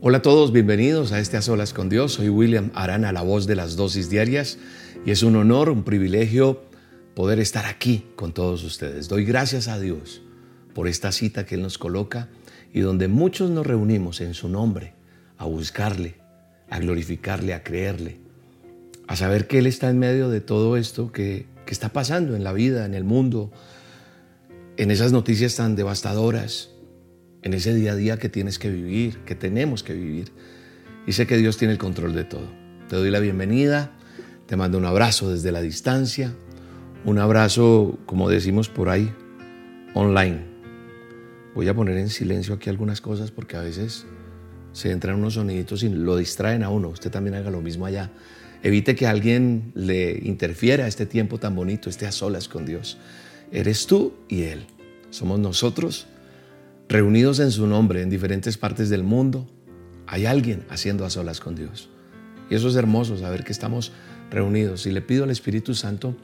Hola a todos, bienvenidos a este A Solas con Dios. Soy William Arana, la voz de las dosis diarias, y es un honor, un privilegio poder estar aquí con todos ustedes. Doy gracias a Dios por esta cita que Él nos coloca y donde muchos nos reunimos en su nombre a buscarle, a glorificarle, a creerle, a saber que Él está en medio de todo esto que, que está pasando en la vida, en el mundo, en esas noticias tan devastadoras en ese día a día que tienes que vivir, que tenemos que vivir. Y sé que Dios tiene el control de todo. Te doy la bienvenida, te mando un abrazo desde la distancia, un abrazo, como decimos por ahí, online. Voy a poner en silencio aquí algunas cosas porque a veces se entran unos soniditos y lo distraen a uno. Usted también haga lo mismo allá. Evite que alguien le interfiera a este tiempo tan bonito, esté a solas con Dios. Eres tú y Él. Somos nosotros reunidos en su nombre en diferentes partes del mundo, hay alguien haciendo a solas con Dios. Y eso es hermoso, saber que estamos reunidos. Y le pido al Espíritu Santo,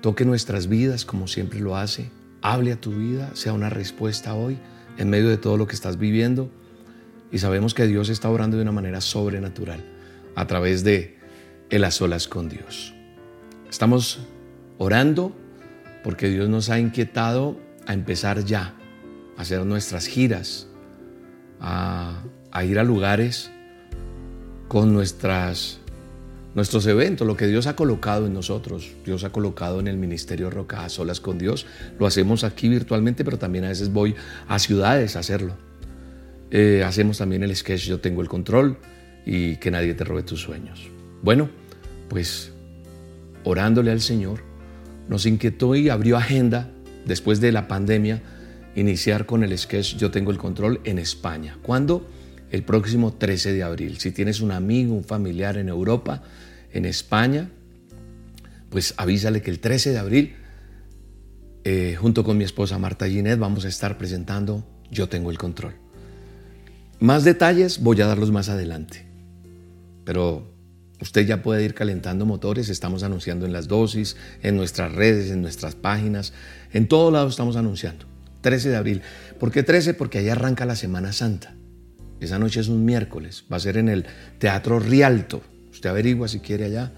toque nuestras vidas como siempre lo hace, hable a tu vida, sea una respuesta hoy en medio de todo lo que estás viviendo. Y sabemos que Dios está orando de una manera sobrenatural a través de el a solas con Dios. Estamos orando porque Dios nos ha inquietado a empezar ya hacer nuestras giras, a, ir a lugares con nuestras, nuestros eventos, lo que Dios ha colocado en nosotros, Dios ha colocado en el Ministerio Roca a solas con Dios. Lo hacemos aquí virtualmente, pero también a veces voy a ciudades a hacerlo. Eh, hacemos también el sketch Yo tengo el control y que nadie te robe tus sueños. Bueno, pues orándole al Señor, nos inquietó y abrió agenda después de la pandemia iniciar con el sketch Yo tengo el control en España. ¿Cuándo? El próximo 13 de abril. Si tienes un amigo, un familiar en Europa, en España, pues avísale que el 13 de abril, eh, junto con mi esposa Marta Ginet, vamos a estar presentando Yo tengo el control. Más detalles voy a darlos más adelante. Pero usted ya puede ir calentando motores, estamos anunciando en las dosis, en nuestras redes, en nuestras páginas, en todo lado estamos anunciando. 13 de abril. ¿Por qué 13? Porque ahí arranca la Semana Santa. Esa noche es un miércoles. Va a ser en el Teatro Rialto. Usted averigua si quiere allá.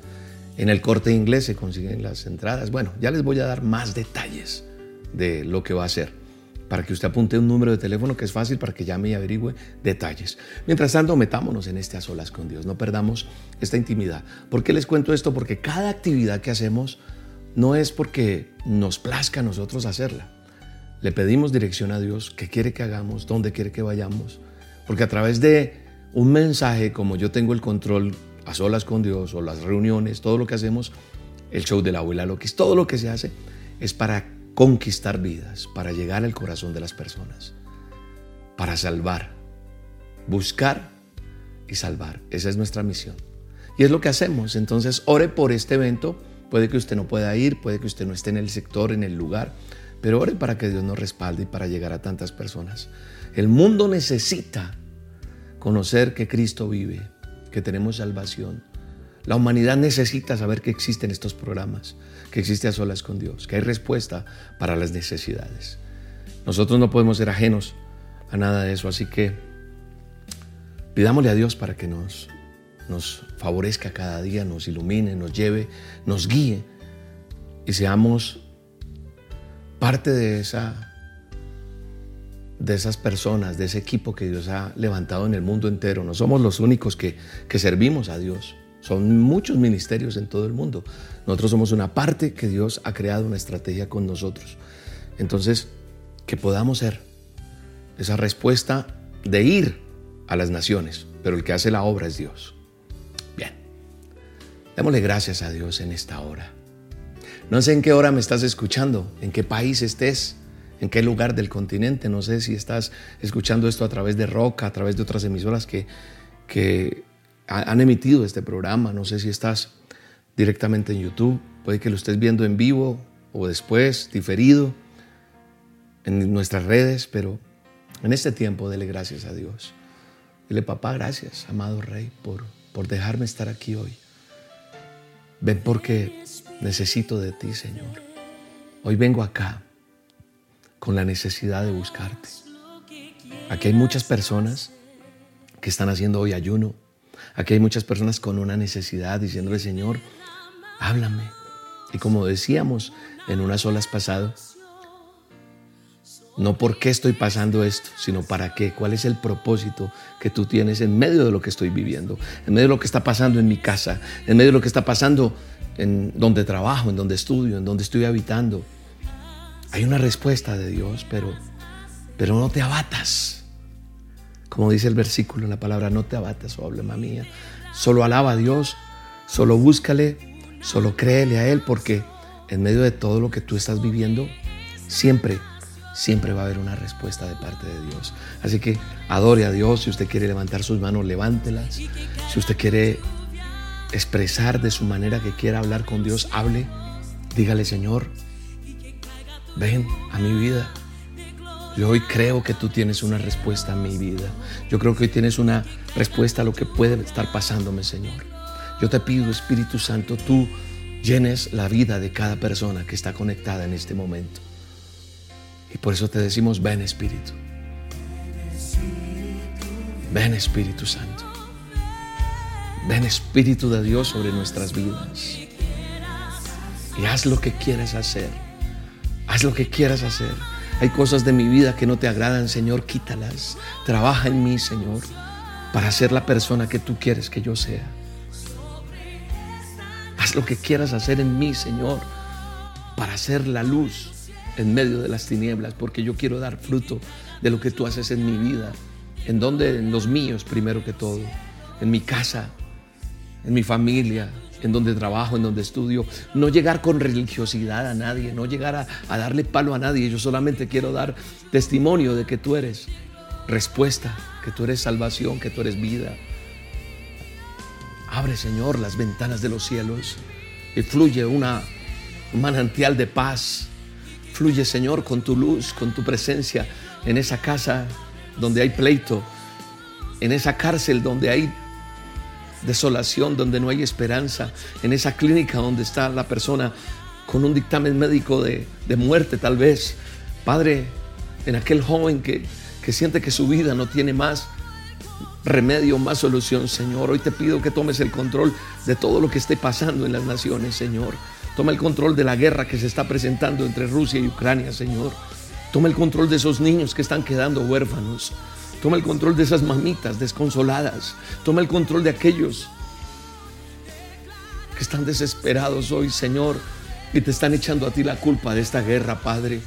En el corte inglés se consiguen las entradas. Bueno, ya les voy a dar más detalles de lo que va a ser. Para que usted apunte un número de teléfono que es fácil para que llame y averigüe detalles. Mientras tanto, metámonos en este a solas con Dios. No perdamos esta intimidad. ¿Por qué les cuento esto? Porque cada actividad que hacemos no es porque nos plazca a nosotros hacerla le pedimos dirección a Dios, qué quiere que hagamos, dónde quiere que vayamos. Porque a través de un mensaje, como yo tengo el control a solas con Dios o las reuniones, todo lo que hacemos, el show de la abuela Loquis, todo lo que se hace es para conquistar vidas, para llegar al corazón de las personas, para salvar, buscar y salvar. Esa es nuestra misión. Y es lo que hacemos. Entonces, ore por este evento. Puede que usted no pueda ir, puede que usted no esté en el sector, en el lugar, pero ore para que Dios nos respalde y para llegar a tantas personas. El mundo necesita conocer que Cristo vive, que tenemos salvación. La humanidad necesita saber que existen estos programas, que existe a solas con Dios, que hay respuesta para las necesidades. Nosotros no podemos ser ajenos a nada de eso, así que pidámosle a Dios para que nos, nos favorezca cada día, nos ilumine, nos lleve, nos guíe y seamos parte de, esa, de esas personas, de ese equipo que Dios ha levantado en el mundo entero. No somos los únicos que, que servimos a Dios. Son muchos ministerios en todo el mundo. Nosotros somos una parte que Dios ha creado una estrategia con nosotros. Entonces, que podamos ser esa respuesta de ir a las naciones, pero el que hace la obra es Dios. Bien, démosle gracias a Dios en esta hora. No sé en qué hora me estás escuchando, en qué país estés, en qué lugar del continente. No sé si estás escuchando esto a través de Roca, a través de otras emisoras que, que han emitido este programa. No sé si estás directamente en YouTube. Puede que lo estés viendo en vivo o después, diferido, en nuestras redes, pero en este tiempo dele gracias a Dios. Dile, papá, gracias, amado Rey, por, por dejarme estar aquí hoy. Ven porque necesito de ti, Señor. Hoy vengo acá con la necesidad de buscarte. Aquí hay muchas personas que están haciendo hoy ayuno. Aquí hay muchas personas con una necesidad diciéndole, Señor, háblame. Y como decíamos en unas olas pasado, no por qué estoy pasando esto, sino para qué, cuál es el propósito que tú tienes en medio de lo que estoy viviendo, en medio de lo que está pasando en mi casa, en medio de lo que está pasando en donde trabajo, en donde estudio, en donde estoy habitando. Hay una respuesta de Dios, pero, pero no te abatas. Como dice el versículo en la palabra, no te abatas, oh problema mía. Solo alaba a Dios, solo búscale, solo créele a Él, porque en medio de todo lo que tú estás viviendo, siempre siempre va a haber una respuesta de parte de Dios. Así que adore a Dios. Si usted quiere levantar sus manos, levántelas. Si usted quiere expresar de su manera que quiera hablar con Dios, hable. Dígale, Señor, ven a mi vida. Yo hoy creo que tú tienes una respuesta a mi vida. Yo creo que hoy tienes una respuesta a lo que puede estar pasándome, Señor. Yo te pido, Espíritu Santo, tú llenes la vida de cada persona que está conectada en este momento. Y por eso te decimos, ven Espíritu. Ven Espíritu Santo. Ven Espíritu de Dios sobre nuestras vidas. Y haz lo que quieras hacer. Haz lo que quieras hacer. Hay cosas de mi vida que no te agradan, Señor, quítalas. Trabaja en mí, Señor, para ser la persona que tú quieres que yo sea. Haz lo que quieras hacer en mí, Señor, para ser la luz en medio de las tinieblas, porque yo quiero dar fruto de lo que tú haces en mi vida. ¿En donde En los míos, primero que todo. En mi casa, en mi familia, en donde trabajo, en donde estudio. No llegar con religiosidad a nadie, no llegar a, darle palo a nadie. Yo solamente quiero dar testimonio de que tú eres respuesta, que tú eres salvación, que tú eres vida. Abre, Señor, las ventanas de los cielos y fluye una, un manantial de paz Fluye, Señor, con tu luz, con tu presencia en esa casa donde hay pleito, en esa cárcel donde hay desolación, donde no hay esperanza, en esa clínica donde está la persona con un dictamen médico de, muerte tal vez. Padre, en aquel joven que, que siente que su vida no tiene más remedio, más solución, Señor. Hoy te pido que tomes el control de todo lo que esté pasando en las naciones, Señor. Toma el control de la guerra que se está presentando entre Rusia y Ucrania, Señor. Toma el control de esos niños que están quedando huérfanos. Toma el control de esas mamitas desconsoladas. Toma el control de aquellos que están desesperados hoy, Señor, y te están echando a ti la culpa de esta guerra, Padre.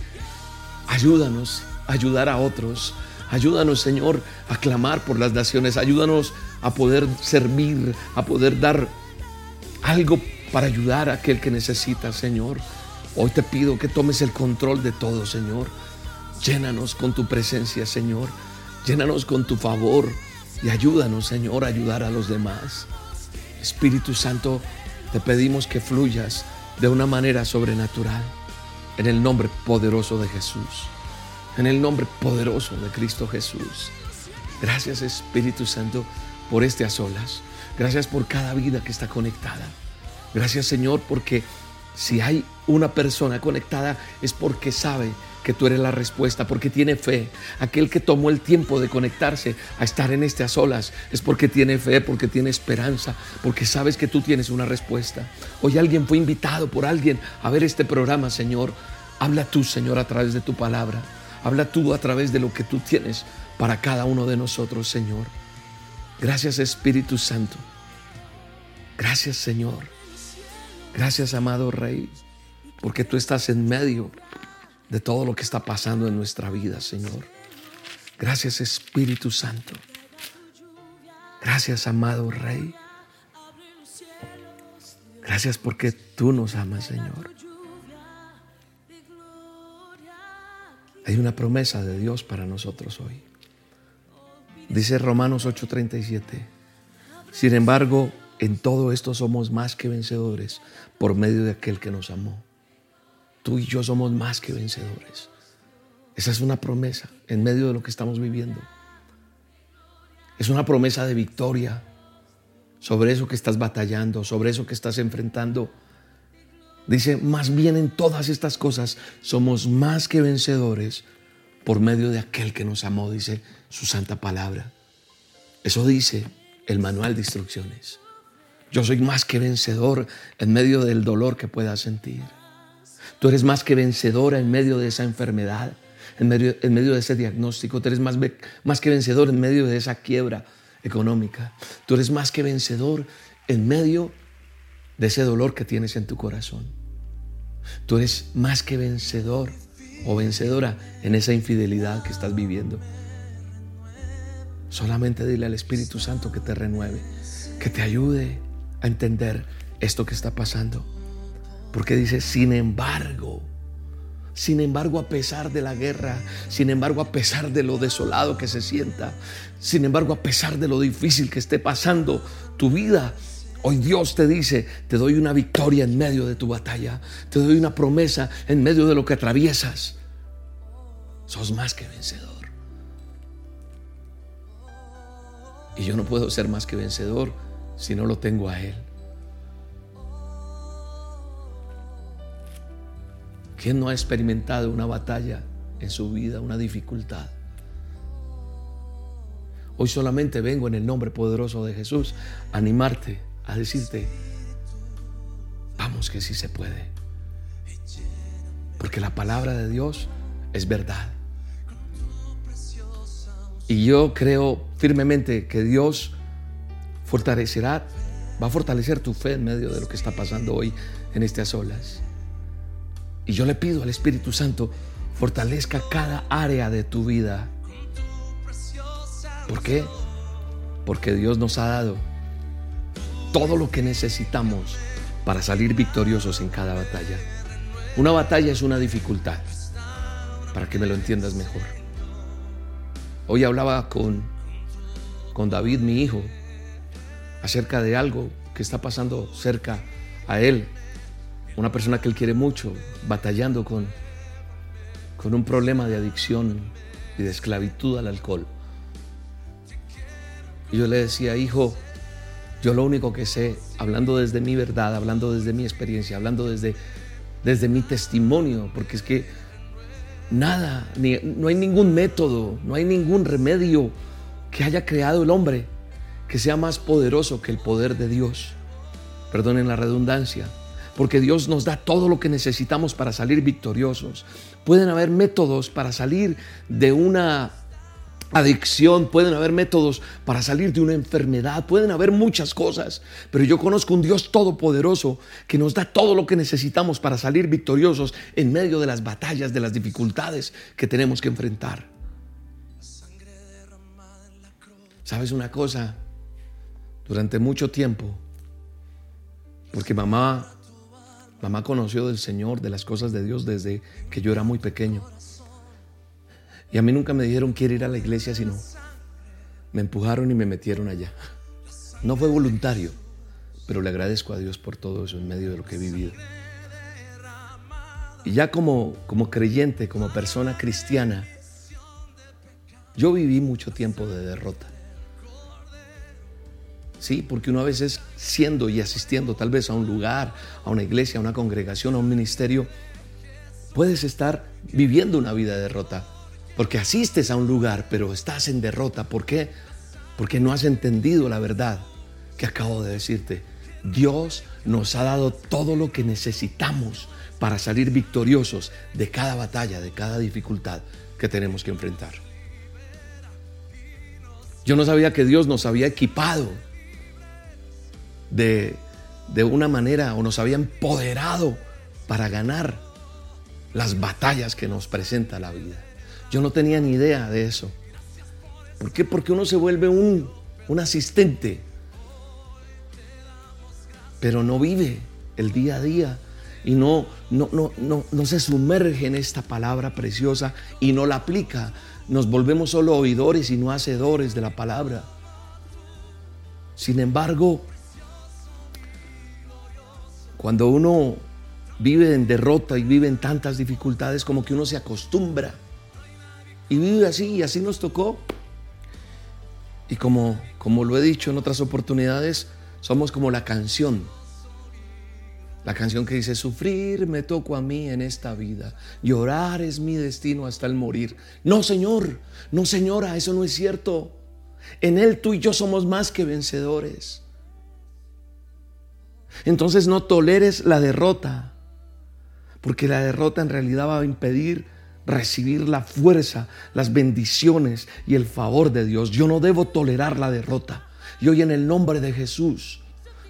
Ayúdanos a ayudar a otros. Ayúdanos, Señor, a clamar por las naciones. Ayúdanos a poder servir, a poder dar algo para ayudar a aquel que necesita, Señor. Hoy te pido que tomes el control de todo, Señor. Llénanos con tu presencia, Señor. Llénanos con tu favor y ayúdanos, Señor, a ayudar a los demás. Espíritu Santo, te pedimos que fluyas de una manera sobrenatural en el nombre poderoso de Jesús. En el nombre poderoso de Cristo Jesús. Gracias Espíritu Santo por este a solas. Gracias por cada vida que está conectada. Gracias Señor porque si hay una persona conectada es porque sabe que tú eres la respuesta, porque tiene fe. Aquel que tomó el tiempo de conectarse a estar en a solas es porque tiene fe, porque tiene esperanza, porque sabes que tú tienes una respuesta. Hoy alguien fue invitado por alguien a ver este programa, Señor. Habla tú, Señor, a través de tu palabra. Habla tú a través de lo que tú tienes para cada uno de nosotros, Señor. Gracias, Espíritu Santo. Gracias, Señor. Gracias, amado Rey, porque tú estás en medio de todo lo que está pasando en nuestra vida, Señor. Gracias, Espíritu Santo. Gracias, amado Rey. Gracias porque tú nos amas, Señor. Hay una promesa de Dios para nosotros hoy. Dice Romanos 8:37. Sin embargo, en todo esto somos más que vencedores por medio de aquel que nos amó. Tú y yo somos más que vencedores. Esa es una promesa en medio de lo que estamos viviendo. Es una promesa de victoria sobre eso que estás batallando, sobre eso que estás enfrentando. Dice, más bien en todas estas cosas somos más que vencedores por medio de aquel que nos amó, dice su santa palabra. Eso dice el manual de instrucciones. Yo soy más que vencedor en medio del dolor que puedas sentir. Tú eres más que vencedora en medio de esa enfermedad, en medio, de ese diagnóstico. Tú eres más, más que vencedor en medio de esa quiebra económica. Tú eres más que vencedor en medio de ese dolor que tienes en tu corazón. Tú eres más que vencedor o vencedora en esa infidelidad que estás viviendo. Solamente dile al Espíritu Santo que te renueve, que te ayude a entender esto que está pasando. Porque dice, sin embargo, sin embargo, a pesar de la guerra, sin embargo, a pesar de lo desolado que se sienta, sin embargo, a pesar de lo difícil que esté pasando tu vida, hoy Dios te dice, te doy una victoria en medio de tu batalla, te doy una promesa en medio de lo que atraviesas. Sos más que vencedor. Y yo no puedo ser más que vencedor si no lo tengo a Él. ¿Quién no ha experimentado una batalla en su vida, una dificultad? Hoy solamente vengo en el nombre poderoso de Jesús a animarte, a decirte, vamos que sí se puede. Porque la palabra de Dios es verdad. Y yo creo firmemente que Dios fortalecerá, va a fortalecer tu fe en medio de lo que está pasando hoy en estas olas. Y yo le pido al Espíritu Santo, fortalezca cada área de tu vida. ¿Por qué? Porque Dios nos ha dado todo lo que necesitamos para salir victoriosos en cada batalla. Una batalla es una dificultad, para que me lo entiendas mejor. Hoy hablaba con, con David, mi hijo, acerca de algo que está pasando cerca a él una persona que él quiere mucho, batallando con, con un problema de adicción y de esclavitud al alcohol. Y yo le decía, hijo, yo lo único que sé, hablando desde mi verdad, hablando desde mi experiencia, hablando desde, desde mi testimonio, porque es que nada, ni, no hay ningún método, no hay ningún remedio que haya creado el hombre que sea más poderoso que el poder de Dios. Perdonen la redundancia porque Dios nos da todo lo que necesitamos para salir victoriosos. Pueden haber métodos para salir de una adicción, pueden haber métodos para salir de una enfermedad, pueden haber muchas cosas, pero yo conozco un Dios todopoderoso que nos da todo lo que necesitamos para salir victoriosos en medio de las batallas, de las dificultades que tenemos que enfrentar. ¿Sabes una cosa? Durante mucho tiempo, porque mamá Mamá conoció del Señor, de las cosas de Dios desde que yo era muy pequeño. Y a mí nunca me dijeron quiero ir a la iglesia, sino me empujaron y me metieron allá. No fue voluntario, pero le agradezco a Dios por todo eso en medio de lo que he vivido. Y ya como, como creyente, como persona cristiana, yo viví mucho tiempo de derrota. Sí, porque uno a veces siendo y asistiendo tal vez a un lugar, a una iglesia, a una congregación, a un ministerio, puedes estar viviendo una vida de derrota. Porque asistes a un lugar, pero estás en derrota. ¿Por qué? Porque no has entendido la verdad que acabo de decirte. Dios nos ha dado todo lo que necesitamos para salir victoriosos de cada batalla, de cada dificultad que tenemos que enfrentar. Yo no sabía que Dios nos había equipado de, una manera o nos había empoderado para ganar las batallas que nos presenta la vida. Yo no tenía ni idea de eso. ¿Por qué? Porque uno se vuelve un, un asistente, pero no vive el día a día y no, no, no, no, no se sumerge en esta palabra preciosa y no la aplica. Nos volvemos solo oidores y no hacedores de la palabra. Sin embargo, cuando uno vive en derrota y vive en tantas dificultades, como que uno se acostumbra. Y vive así, y así nos tocó. Y como, como lo he dicho en otras oportunidades, somos como la canción. La canción que dice, sufrir me tocó a mí en esta vida, llorar es mi destino hasta el morir. No, Señor, no, Señora, eso no es cierto. En Él tú y yo somos más que vencedores. Entonces no toleres la derrota, porque la derrota en realidad va a impedir recibir la fuerza, las bendiciones y el favor de Dios. Yo no debo tolerar la derrota. Y hoy en el nombre de Jesús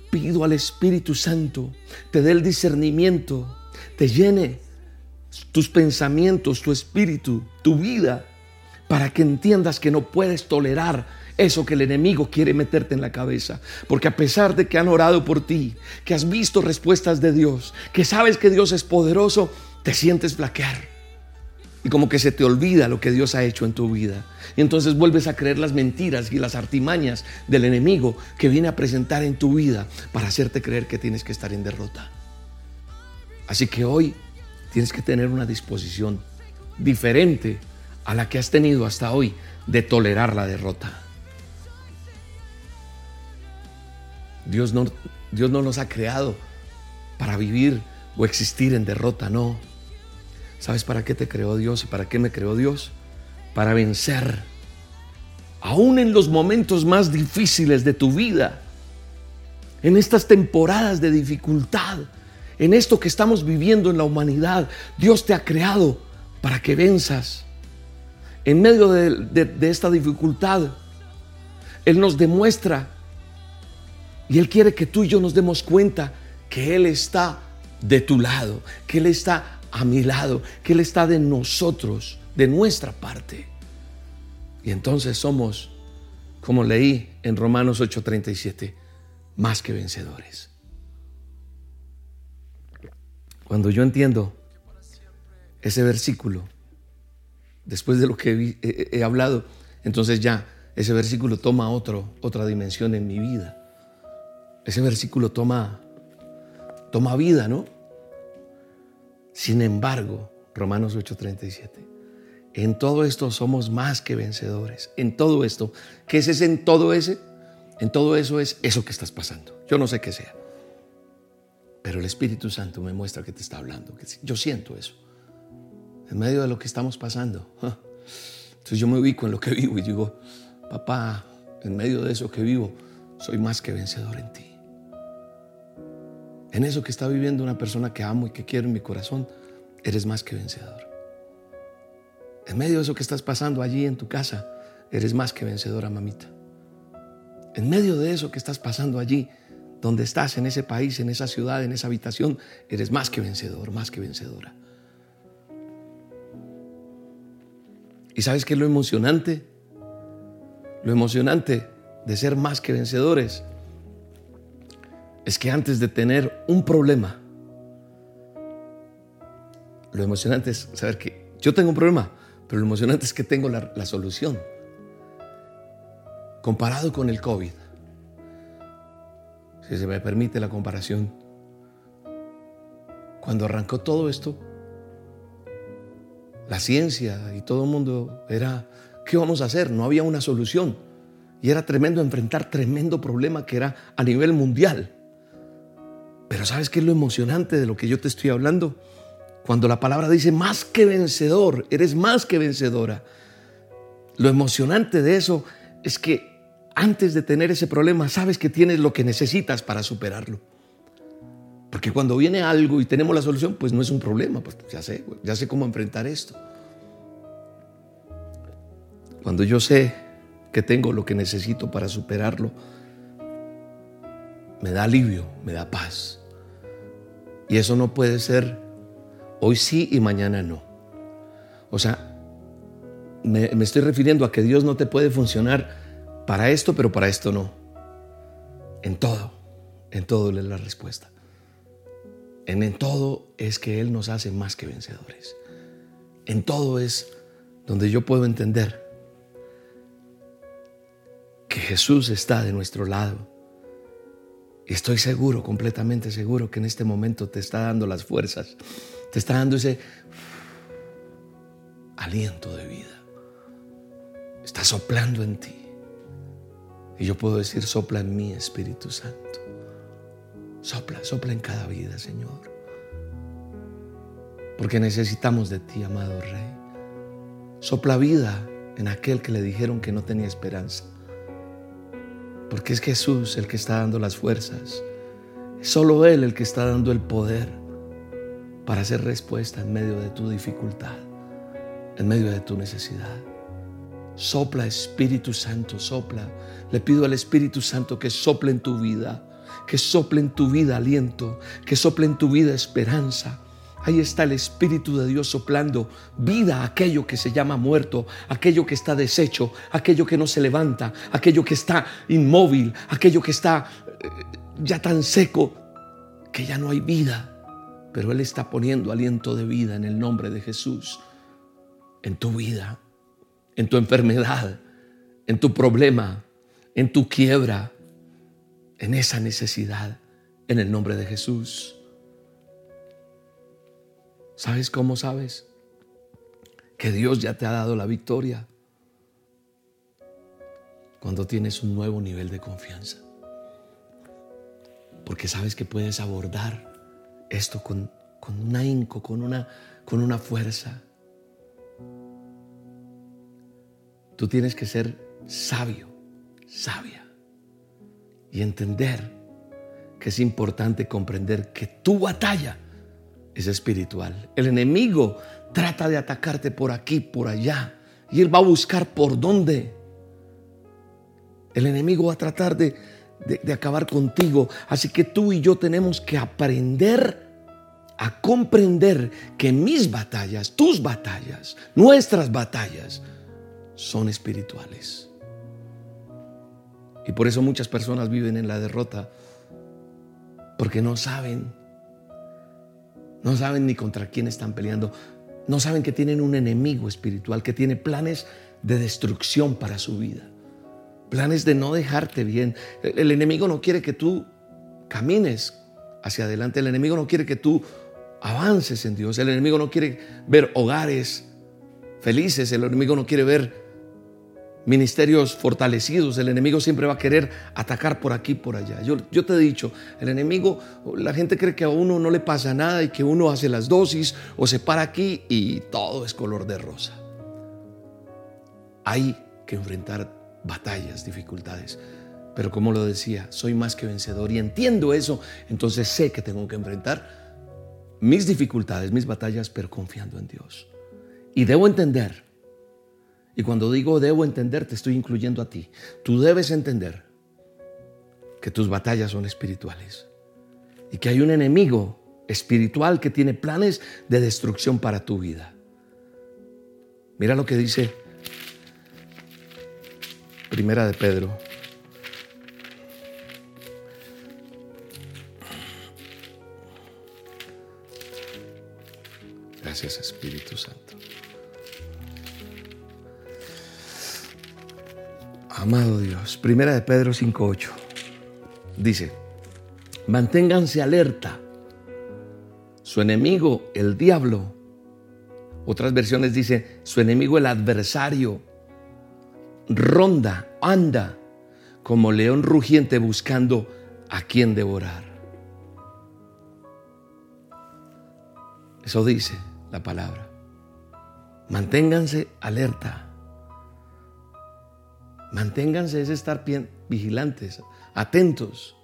pido al Espíritu Santo, te dé el discernimiento, te llene tus pensamientos, tu espíritu, tu vida, para que entiendas que no puedes tolerar eso que el enemigo quiere meterte en la cabeza. Porque a pesar de que han orado por ti, que has visto respuestas de Dios, que sabes que Dios es poderoso, te sientes flaquear. Y como que se te olvida lo que Dios ha hecho en tu vida. Y entonces vuelves a creer las mentiras y las artimañas del enemigo que viene a presentar en tu vida para hacerte creer que tienes que estar en derrota. Así que hoy tienes que tener una disposición diferente a la que has tenido hasta hoy de tolerar la derrota. Dios no, Dios no nos ha creado para vivir o existir en derrota, no. ¿Sabes para qué te creó Dios y para qué me creó Dios? Para vencer. Aún en los momentos más difíciles de tu vida, en estas temporadas de dificultad, en esto que estamos viviendo en la humanidad, Dios te ha creado para que venzas. En medio de, de esta dificultad, Él nos demuestra y Él quiere que tú y yo nos demos cuenta que Él está de tu lado, que Él está a mi lado, que Él está de nosotros, de nuestra parte. Y entonces somos, como leí en Romanos 8:37, más que vencedores. Cuando yo entiendo ese versículo, después de lo que he, hablado, entonces ya ese versículo toma otro, otra dimensión en mi vida. Ese versículo toma, toma vida, ¿no? Sin embargo, Romanos 8:37, en todo esto somos más que vencedores. En todo esto, ¿qué es ese en todo ese? En todo eso es eso que estás pasando. Yo no sé qué sea. Pero el Espíritu Santo me muestra que te está hablando. Yo siento eso. En medio de lo que estamos pasando. Entonces yo me ubico en lo que vivo y digo, papá, en medio de eso que vivo, soy más que vencedor en ti en eso que está viviendo una persona que amo y que quiero en mi corazón, eres más que vencedor. En medio de eso que estás pasando allí en tu casa, eres más que vencedora, mamita. En medio de eso que estás pasando allí, donde estás, en ese país, en esa ciudad, en esa habitación, eres más que vencedor, más que vencedora. ¿Y sabes qué es lo emocionante? Lo emocionante de ser más que vencedores es que antes de tener un problema, lo emocionante es saber que yo tengo un problema, pero lo emocionante es que tengo la, solución. Comparado con el COVID, si se me permite la comparación, cuando arrancó todo esto, la ciencia y todo el mundo era, ¿qué vamos a hacer? No había una solución. Y era tremendo enfrentar tremendo problema que era a nivel mundial. Pero ¿sabes qué es lo emocionante de lo que yo te estoy hablando? Cuando la palabra dice más que vencedor, eres más que vencedora. Lo emocionante de eso es que antes de tener ese problema, sabes que tienes lo que necesitas para superarlo. Porque cuando viene algo y tenemos la solución, pues no es un problema, pues ya sé, ya sé cómo enfrentar esto. Cuando yo sé que tengo lo que necesito para superarlo, me da alivio, me da paz. Y eso no puede ser hoy sí y mañana no. O sea, me, estoy refiriendo a que Dios no te puede funcionar para esto, pero para esto no. En todo, en todo es la respuesta. En, en todo es que Él nos hace más que vencedores. En todo es donde yo puedo entender que Jesús está de nuestro lado estoy seguro, completamente seguro, que en este momento te está dando las fuerzas, te está dando ese aliento de vida. Está soplando en ti. Y yo puedo decir, sopla en mí, Espíritu Santo. Sopla, sopla en cada vida, Señor. Porque necesitamos de ti, amado Rey. Sopla vida en aquel que le dijeron que no tenía esperanza. Porque es Jesús el que está dando las fuerzas. Es solo Él el que está dando el poder para hacer respuesta en medio de tu dificultad, en medio de tu necesidad. Sopla Espíritu Santo, sopla. Le pido al Espíritu Santo que sople en tu vida, que sople en tu vida aliento, que sople en tu vida esperanza. Ahí está el Espíritu de Dios soplando vida a aquello que se llama muerto, aquello que está deshecho, aquello que no se levanta, aquello que está inmóvil, aquello que está eh, ya tan seco que ya no hay vida. Pero Él está poniendo aliento de vida en el nombre de Jesús en tu vida en tu enfermedad, en tu problema, en tu quiebra, en esa necesidad, en el nombre de Jesús. ¿Sabes cómo sabes? Que Dios ya te ha dado la victoria cuando tienes un nuevo nivel de confianza. Porque sabes que puedes abordar esto con, con un ahínco, con una, con una fuerza Tú tienes que ser sabio, sabia y entender que es importante comprender que tu batalla es espiritual. El enemigo trata de atacarte por aquí, por allá, y él va a buscar por dónde. El enemigo va a tratar de, de, acabar contigo. Así que tú y yo tenemos que aprender a comprender que mis batallas, tus batallas, nuestras batallas, son espirituales. Y por eso muchas personas viven en la derrota, porque no saben, no saben ni contra quién están peleando, no saben que tienen un enemigo espiritual, que tiene planes de destrucción para su vida, planes de no dejarte bien. El enemigo no quiere que tú camines hacia adelante, el enemigo no quiere que tú avances en Dios, el enemigo no quiere ver hogares felices, el enemigo no quiere ver ministerios fortalecidos, el enemigo siempre va a querer atacar por aquí, por allá. Yo, yo, te he dicho, el enemigo, la gente cree que a uno no le pasa nada y que uno hace las dosis o se para aquí y todo es color de rosa. Hay que enfrentar batallas, dificultades. Pero como lo decía, soy más que vencedor y entiendo eso, entonces sé que tengo que enfrentar mis dificultades, mis batallas, pero confiando en Dios. Y debo entender y cuando digo debo entender, te estoy incluyendo a ti. Tú debes entender que tus batallas son espirituales y que hay un enemigo espiritual que tiene planes de destrucción para tu vida. Mira lo que dice Primera de Pedro. Gracias Espíritu Santo. Amado Dios, primera de Pedro 5.8, dice, manténganse alerta. Su enemigo, el diablo, otras versiones dice, su enemigo, el adversario, ronda, anda como león rugiente buscando a quien devorar. Eso dice la palabra. Manténganse alerta. Manténganse es estar vigilantes, atentos,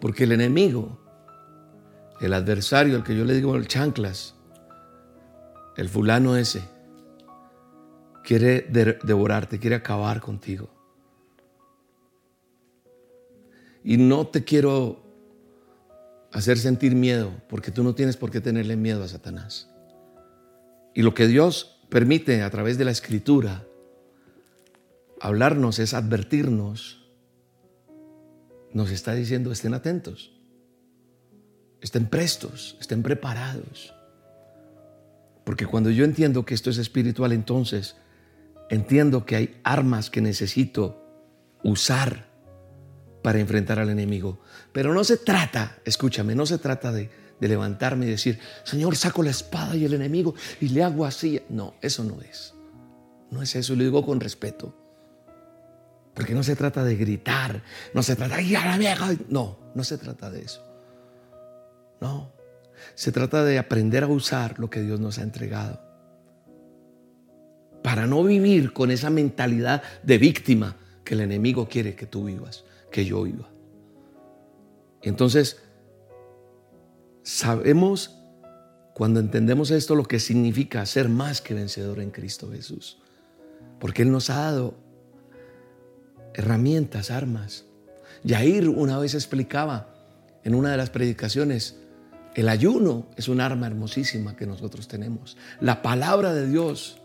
porque el enemigo, el adversario, el que yo le digo el chanclas, el fulano ese, quiere devorarte, quiere acabar contigo. Y no te quiero hacer sentir miedo, porque tú no tienes por qué tenerle miedo a Satanás. Y lo que Dios permite a través de la escritura hablarnos es advertirnos, nos está diciendo estén atentos, estén prestos, estén preparados. Porque cuando yo entiendo que esto es espiritual, entonces entiendo que hay armas que necesito usar para enfrentar al enemigo. Pero no se trata, escúchame, no se trata de, de levantarme y decir, Señor, saco la espada y el enemigo y le hago así. No, eso no es. No es eso, lo digo con respeto. Porque no se trata de gritar, no se trata, ¡ay, a la vieja! No, no se trata de eso. No, se trata de aprender a usar lo que Dios nos ha entregado. Para no vivir con esa mentalidad de víctima que el enemigo quiere que tú vivas, que yo viva. Entonces, sabemos cuando entendemos esto lo que significa ser más que vencedor en Cristo Jesús. Porque Él nos ha dado herramientas, armas. Yair una vez explicaba en una de las predicaciones, el ayuno es un arma hermosísima que nosotros tenemos. La palabra de Dios,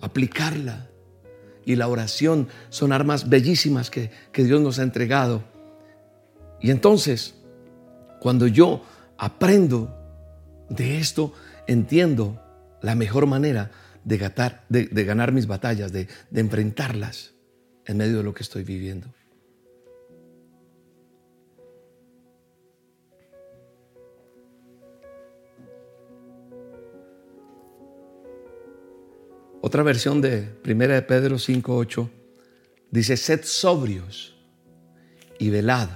aplicarla y la oración son armas bellísimas que, que Dios nos ha entregado. Y entonces, cuando yo aprendo de esto, entiendo la mejor manera de, ganar mis batallas, de enfrentarlas en medio de lo que estoy viviendo. Otra versión de 1 de Pedro 5.8 dice, sed sobrios y velad,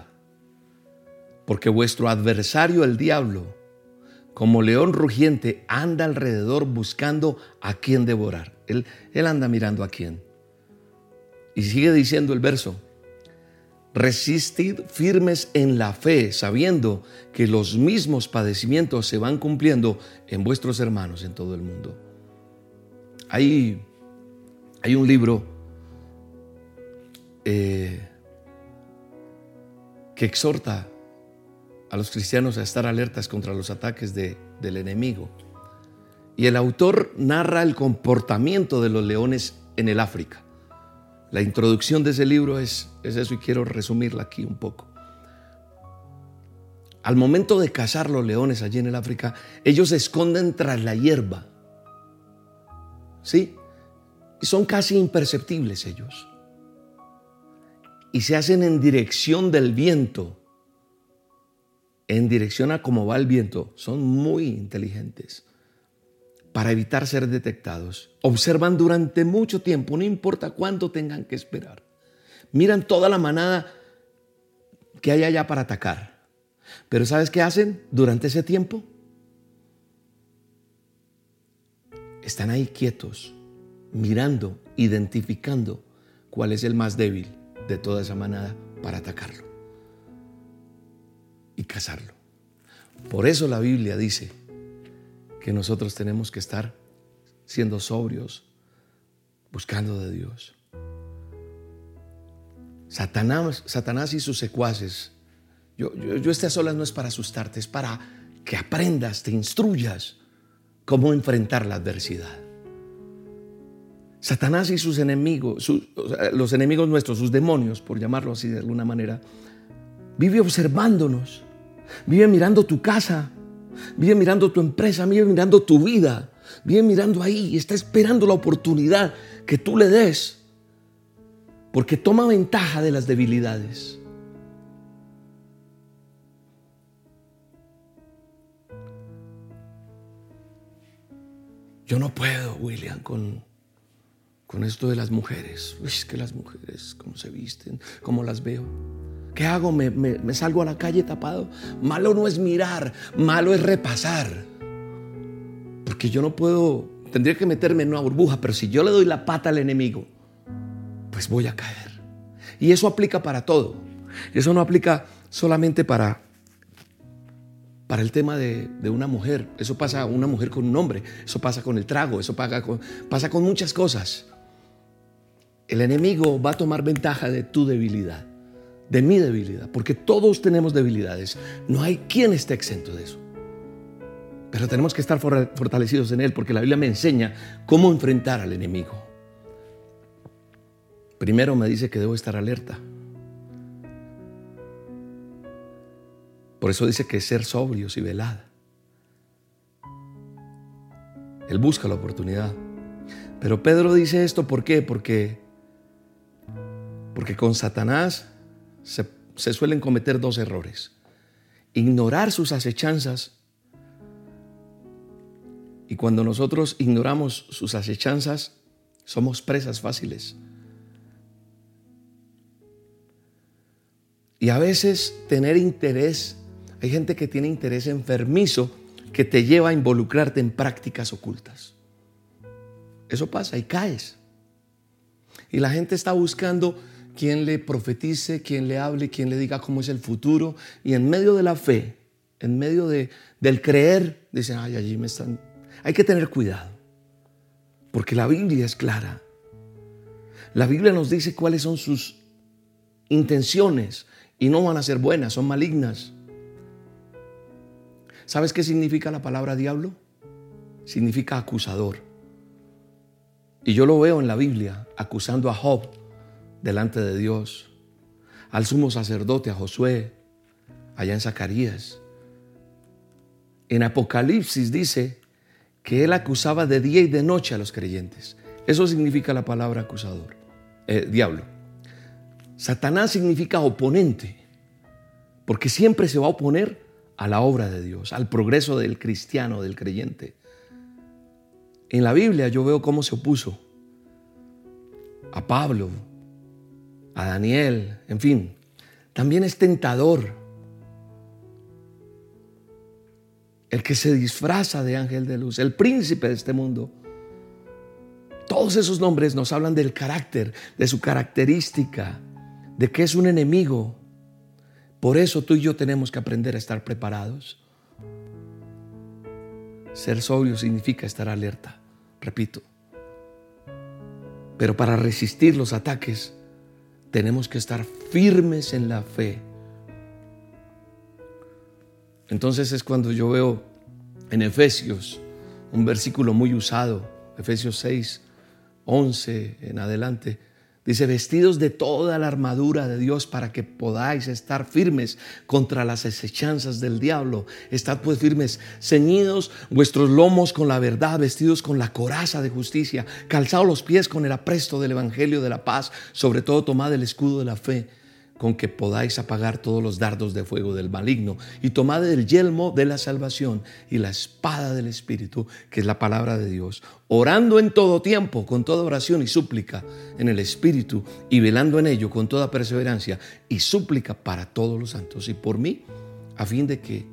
porque vuestro adversario el diablo, como león rugiente, anda alrededor buscando a quien devorar. Él, él anda mirando a quién. Y sigue diciendo el verso, resistid firmes en la fe, sabiendo que los mismos padecimientos se van cumpliendo en vuestros hermanos en todo el mundo. Hay, hay un libro eh, que exhorta a los cristianos a estar alertas contra los ataques de, del enemigo. Y el autor narra el comportamiento de los leones en el África. La introducción de ese libro es, es eso y quiero resumirla aquí un poco. Al momento de cazar los leones allí en el África, ellos se esconden tras la hierba ¿sí? Y son casi imperceptibles ellos. Y se hacen en dirección del viento, en dirección a cómo va el viento. Son muy inteligentes para evitar ser detectados. Observan durante mucho tiempo, no importa cuánto tengan que esperar. Miran toda la manada que hay allá para atacar. Pero ¿sabes qué hacen durante ese tiempo? están ahí quietos, mirando, identificando cuál es el más débil de toda esa manada para atacarlo y cazarlo. Por eso la Biblia dice que nosotros tenemos que estar siendo sobrios, buscando de Dios. Satanás, Satanás y sus secuaces, yo, yo, yo estas olas no es para asustarte, es para que aprendas, te instruyas cómo enfrentar la adversidad. Satanás y sus enemigos, los enemigos nuestros, sus demonios, por llamarlo así de alguna manera, vive observándonos, vive mirando tu casa, vive mirando tu empresa, vive mirando tu vida, vive mirando ahí está esperando la oportunidad que tú le des, porque toma ventaja de las debilidades. Yo no puedo, William, con, con esto de las mujeres. Uy, es que las mujeres, cómo se visten, cómo las veo. ¿Qué hago? ¿Me, salgo a la calle tapado? Malo no es mirar, malo es repasar. Porque yo no puedo, tendría que meterme en una burbuja, pero si yo le doy la pata al enemigo, pues voy a caer. Y eso aplica para todo. Eso no aplica solamente para para el tema de, una mujer. Eso pasa a una mujer con un hombre, eso pasa con el trago, eso pasa con muchas cosas. El enemigo va a tomar ventaja de tu debilidad, de mi debilidad, porque todos tenemos debilidades. No hay quien esté exento de eso. Pero tenemos que estar fortalecidos en él, porque la Biblia me enseña cómo enfrentar al enemigo. Primero me dice que debo estar alerta. Por eso dice que ser sobrios y velada. Él busca la oportunidad. Pero Pedro dice esto ¿por qué? Porque, porque con Satanás se, suelen cometer dos errores. Ignorar sus acechanzas. Y cuando nosotros ignoramos sus acechanzas, somos presas fáciles. Y a veces tener interés hay gente que tiene interés enfermizo que te lleva a involucrarte en prácticas ocultas. Eso pasa y caes. Y la gente está buscando quien le profetice, quien le hable, quien le diga cómo es el futuro. Y en medio de la fe, en medio de, del creer, dicen, ay, allí me están... Hay que tener cuidado, porque la Biblia es clara. La Biblia nos dice cuáles son sus intenciones y no van a ser buenas, son malignas. ¿Sabes qué significa la palabra diablo? Significa acusador. Y yo lo veo en la Biblia, acusando a Job delante de Dios, al sumo sacerdote, a Josué, allá en Zacarías. En Apocalipsis dice que él acusaba de día y de noche a los creyentes. Eso significa la palabra acusador, eh, diablo. Satanás significa oponente, porque siempre se va a oponer a la obra de Dios, al progreso del cristiano, del creyente. En la Biblia yo veo cómo se opuso a Pablo, a Daniel, en fin. También es tentador el que se disfraza de ángel de luz, el príncipe de este mundo. Todos esos nombres nos hablan del carácter, de su característica, de que es un enemigo. Por eso tú y yo tenemos que aprender a estar preparados. Ser sobrio significa estar alerta, repito. Pero para resistir los ataques tenemos que estar firmes en la fe. Entonces es cuando yo veo en Efesios un versículo muy usado, Efesios 6, 11 en adelante, Dice, vestidos de toda la armadura de Dios para que podáis estar firmes contra las acechanzas del diablo. Estad pues firmes, ceñidos vuestros lomos con la verdad, vestidos con la coraza de justicia, calzados los pies con el apresto del Evangelio de la paz, sobre todo tomad el escudo de la fe con que podáis apagar todos los dardos de fuego del maligno, y tomad el yelmo de la salvación y la espada del Espíritu, que es la palabra de Dios, orando en todo tiempo, con toda oración y súplica en el Espíritu, y velando en ello con toda perseverancia y súplica para todos los santos, y por mí, a fin de que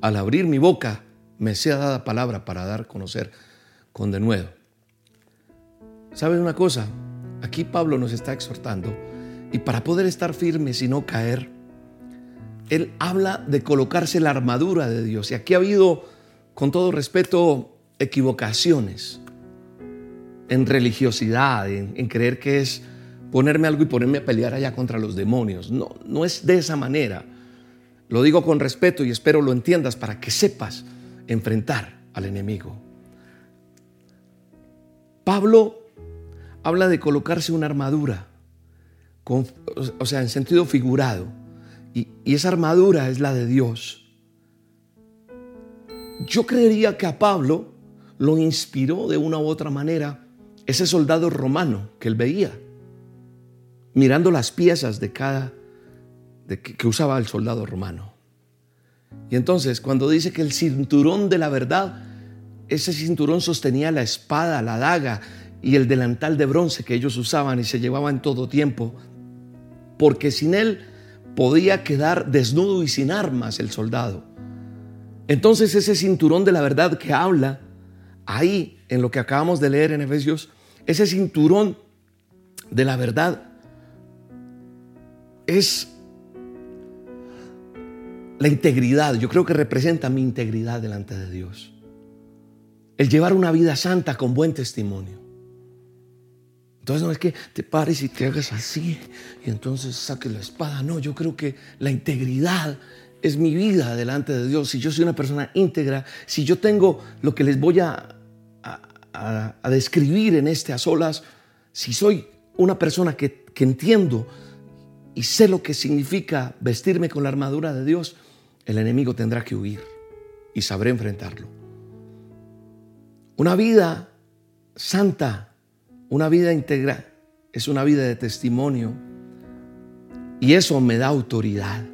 al abrir mi boca me sea dada palabra para dar conocer con denuedo. ¿Saben una cosa? Aquí Pablo nos está exhortando y para poder estar firmes y no caer, Él habla de colocarse la armadura de Dios. Y aquí ha habido, con todo respeto, equivocaciones en religiosidad, en, creer que es ponerme algo y ponerme a pelear allá contra los demonios. No, no es de esa manera. Lo digo con respeto y espero lo entiendas para que sepas enfrentar al enemigo. Pablo habla de colocarse una armadura o sea, en sentido figurado. Y, esa armadura es la de Dios. Yo creería que a Pablo lo inspiró de una u otra manera ese soldado romano que él veía, mirando las piezas de cada de que, que, usaba el soldado romano. Y entonces, cuando dice que el cinturón de la verdad, ese cinturón sostenía la espada, la daga y el delantal de bronce que ellos usaban y se llevaban todo tiempo porque sin él podía quedar desnudo y sin armas el soldado. Entonces ese cinturón de la verdad que habla ahí en lo que acabamos de leer en Efesios, ese cinturón de la verdad es la integridad. Yo creo que representa mi integridad delante de Dios. El llevar una vida santa con buen testimonio. Entonces no es que te pares y te hagas así y entonces saques la espada. No, yo creo que la integridad es mi vida delante de Dios. Si yo soy una persona íntegra, si yo tengo lo que les voy a, a, describir en este a solas, si soy una persona que, que entiendo y sé lo que significa vestirme con la armadura de Dios, el enemigo tendrá que huir y sabré enfrentarlo. Una vida santa una vida íntegra es una vida de testimonio y eso me da autoridad.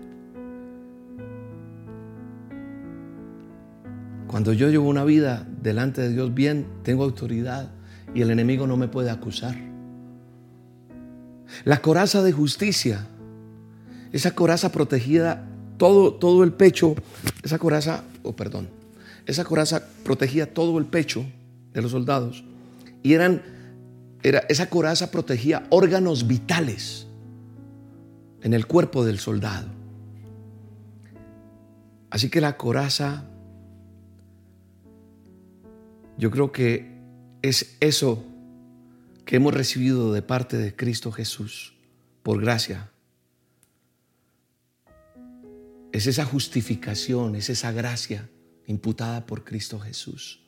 Cuando yo llevo una vida delante de Dios bien, tengo autoridad y el enemigo no me puede acusar. La coraza de justicia, esa coraza protegida todo, todo el pecho, esa coraza, oh, perdón, esa coraza protegía todo el pecho de los soldados y eran esa coraza protegía órganos vitales. en el cuerpo del soldado. Así que la coraza, yo creo que es eso que hemos recibido de parte de Cristo Jesús por gracia. Es esa justificación, es esa gracia imputada por Cristo Jesús.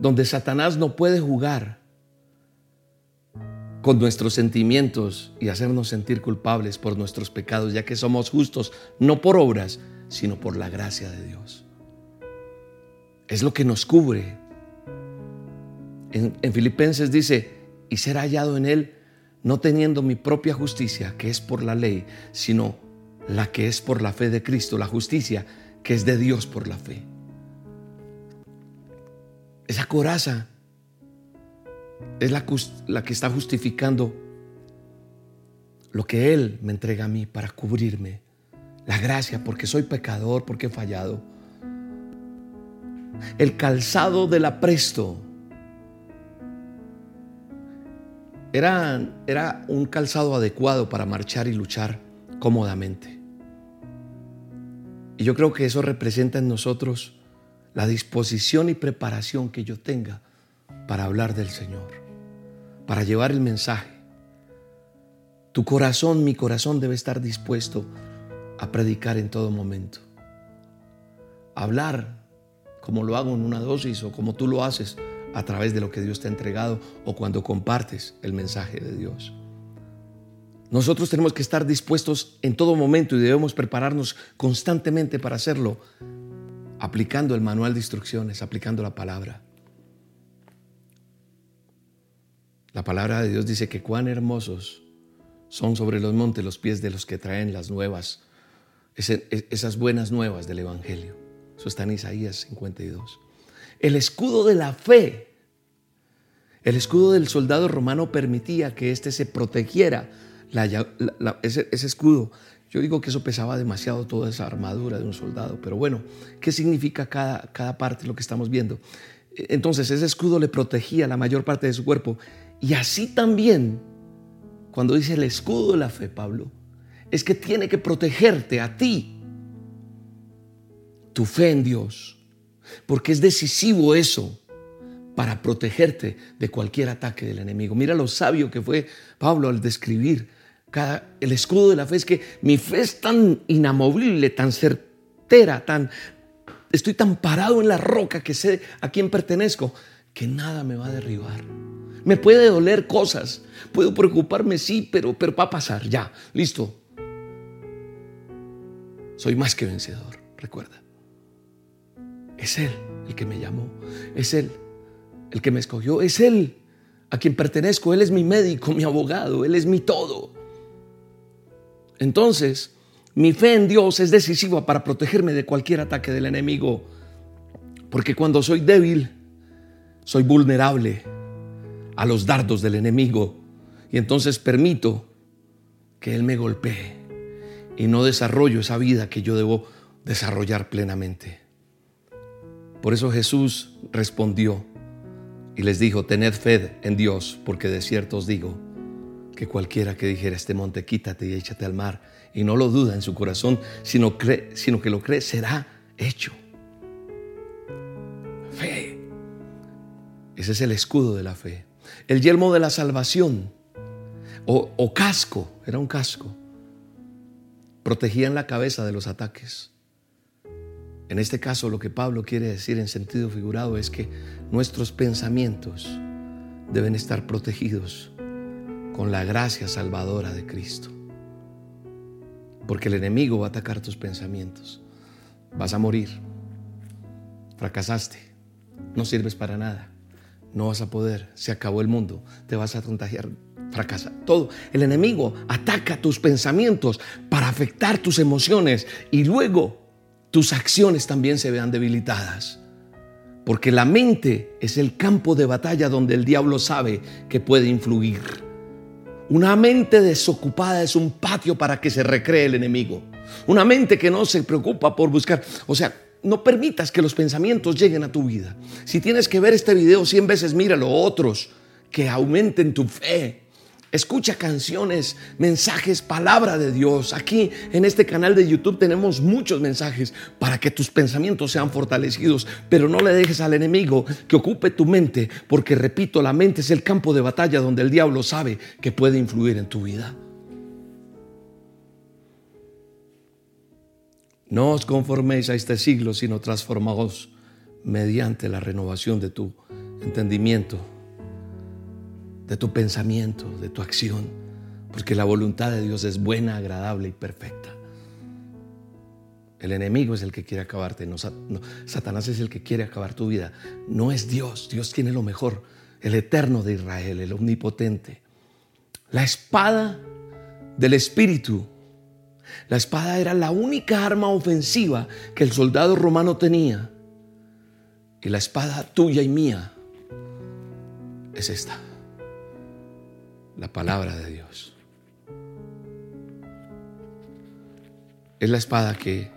Donde Satanás no puede jugar con nuestros sentimientos y hacernos sentir culpables por nuestros pecados, ya que somos justos no por obras, sino por la gracia de Dios. Es lo que nos cubre. En, Filipenses dice, y ser hallado en Él, no teniendo mi propia justicia, que es por la ley, sino la que es por la fe de Cristo, la justicia que es de Dios por la fe. Esa coraza es la, que está justificando lo que Él me entrega a mí para cubrirme. La gracia, porque soy pecador, porque he fallado. El calzado del apresto. Era, era un calzado adecuado para marchar y luchar cómodamente. Y yo creo que eso representa en nosotros la disposición y preparación que yo tenga para hablar del Señor, para llevar el mensaje. Tu corazón, mi corazón debe estar dispuesto a predicar en todo momento. Hablar como lo hago en una dosis o como tú lo haces a través de lo que Dios te ha entregado o cuando compartes el mensaje de Dios. Nosotros tenemos que estar dispuestos en todo momento y debemos prepararnos constantemente para hacerlo, aplicando el manual de instrucciones, aplicando la palabra. La palabra de Dios dice que cuán hermosos son sobre los montes los pies de los que traen las nuevas, esas buenas nuevas del Evangelio. Eso está en Isaías 52. El escudo de la fe. El escudo del soldado romano permitía que éste se protegiera. ese, ese escudo yo digo que eso pesaba demasiado toda esa armadura de un soldado, pero bueno, ¿qué significa cada, cada parte lo que estamos viendo? Entonces ese escudo le protegía la mayor parte de su cuerpo y así también, cuando dice el escudo de la fe, Pablo, es que tiene que protegerte a ti, tu fe en Dios, porque es decisivo eso para protegerte de cualquier ataque del enemigo. Mira lo sabio que fue Pablo al describir cada, el escudo de la fe, es que mi fe es tan inamovible, tan certera, tan... Estoy tan parado en la roca que sé a quién pertenezco, que nada me va a derribar. Me puede doler cosas, puedo preocuparme, sí, pero, pero va a pasar, ya, listo. Soy más que vencedor, recuerda. Es Él el que me llamó, es Él el que me escogió, es Él a quien pertenezco, Él es mi médico, mi abogado, Él es mi todo. Entonces, mi fe en Dios es decisiva para protegerme de cualquier ataque del enemigo, porque cuando soy débil, soy vulnerable a los dardos del enemigo y entonces permito que Él me golpee y no desarrollo esa vida que yo debo desarrollar plenamente. Por eso Jesús respondió y les dijo, tened fe en Dios, porque de cierto os digo que cualquiera que dijera este monte, quítate y échate al mar, y no lo duda en su corazón, sino, sino que lo cree, será hecho. Fe. Ese es el escudo de la fe el yelmo de la salvación o, casco, era un casco, protegían la cabeza de los ataques. En este caso lo que Pablo quiere decir en sentido figurado es que nuestros pensamientos deben estar protegidos con la gracia salvadora de Cristo. Porque el enemigo va a atacar tus pensamientos. Vas a morir. Fracasaste. No sirves para nada no vas a poder, se acabó el mundo, te vas a contagiar, fracasa. Todo. El enemigo ataca tus pensamientos para afectar tus emociones y luego tus acciones también se vean debilitadas. Porque la mente es el campo de batalla donde el diablo sabe que puede influir. Una mente desocupada es un patio para que se recree el enemigo. Una mente que no se preocupa por buscar, o sea, no permitas que los pensamientos lleguen a tu vida. Si tienes que ver este video 100 veces, míralo. Otros que aumenten tu fe, Escucha canciones, mensajes, palabra de Dios. Aquí en este canal de YouTube tenemos muchos mensajes para que tus pensamientos sean fortalecidos, pero no le dejes al enemigo que ocupe tu mente, porque repito, la mente es el campo de batalla donde el diablo sabe que puede influir en tu vida. No os conforméis a este siglo, sino transformaos mediante la renovación de tu entendimiento de tu pensamiento, de tu acción, porque la voluntad de Dios es buena, agradable y perfecta. El enemigo es el que quiere acabarte, no, Satanás es el que quiere acabar tu vida. No es Dios, Dios tiene lo mejor, el eterno de Israel, el omnipotente. La espada del Espíritu. La espada era la única arma ofensiva que el soldado romano tenía. Y la espada tuya y mía es esta la palabra de Dios. Es la espada que,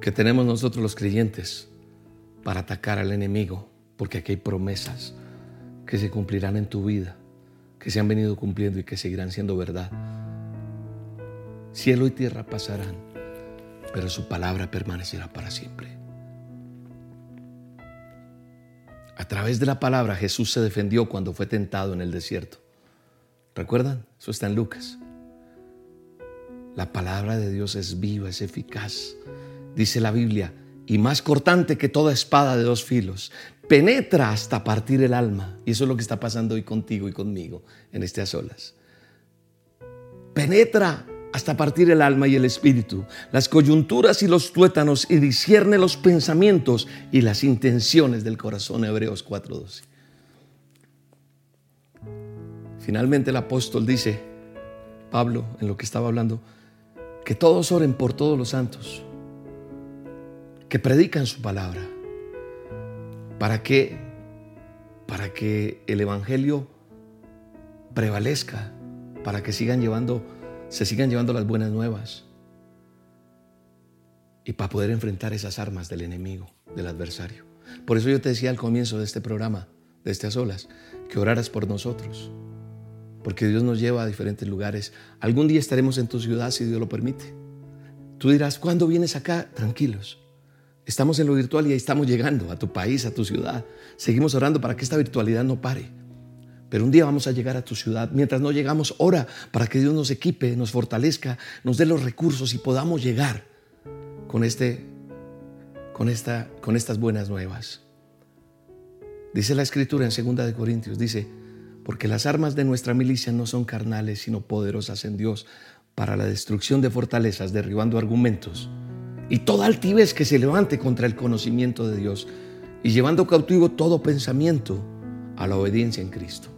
que tenemos nosotros los creyentes para atacar al enemigo, porque aquí hay promesas que se cumplirán en tu vida, que se han venido cumpliendo y que seguirán siendo verdad. Cielo y tierra pasarán, pero su palabra permanecerá para siempre. A través de la palabra Jesús se defendió cuando fue tentado en el desierto. ¿Recuerdan? Eso está en Lucas. La palabra de Dios es viva, es eficaz. Dice la Biblia, y más cortante que toda espada de dos filos. Penetra hasta partir el alma. Y eso es lo que está pasando hoy contigo y conmigo en estas olas. Penetra hasta partir el alma y el espíritu, las coyunturas y los tuétanos, y discierne los pensamientos y las intenciones del corazón. Hebreos 4:12. Finalmente el apóstol dice, Pablo, en lo que estaba hablando, que todos oren por todos los santos, que predican su palabra, para que, para que el evangelio prevalezca, para que sigan llevando se sigan llevando las buenas nuevas y para poder enfrentar esas armas del enemigo, del adversario. Por eso yo te decía al comienzo de este programa, de estas olas, que oraras por nosotros, porque Dios nos lleva a diferentes lugares. Algún día estaremos en tu ciudad si Dios lo permite. Tú dirás, ¿cuándo vienes acá? Tranquilos. Estamos en lo virtual y ahí estamos llegando a tu país, a tu ciudad. Seguimos orando para que esta virtualidad no pare. Pero un día vamos a llegar a tu ciudad. Mientras no llegamos, ora para que Dios nos equipe, nos fortalezca, nos dé los recursos y podamos llegar con, este, con, esta, con estas buenas nuevas. Dice la escritura en 2 de Corintios, dice, porque las armas de nuestra milicia no son carnales, sino poderosas en Dios para la destrucción de fortalezas, derribando argumentos y toda altivez que se levante contra el conocimiento de Dios y llevando cautivo todo pensamiento a la obediencia en Cristo.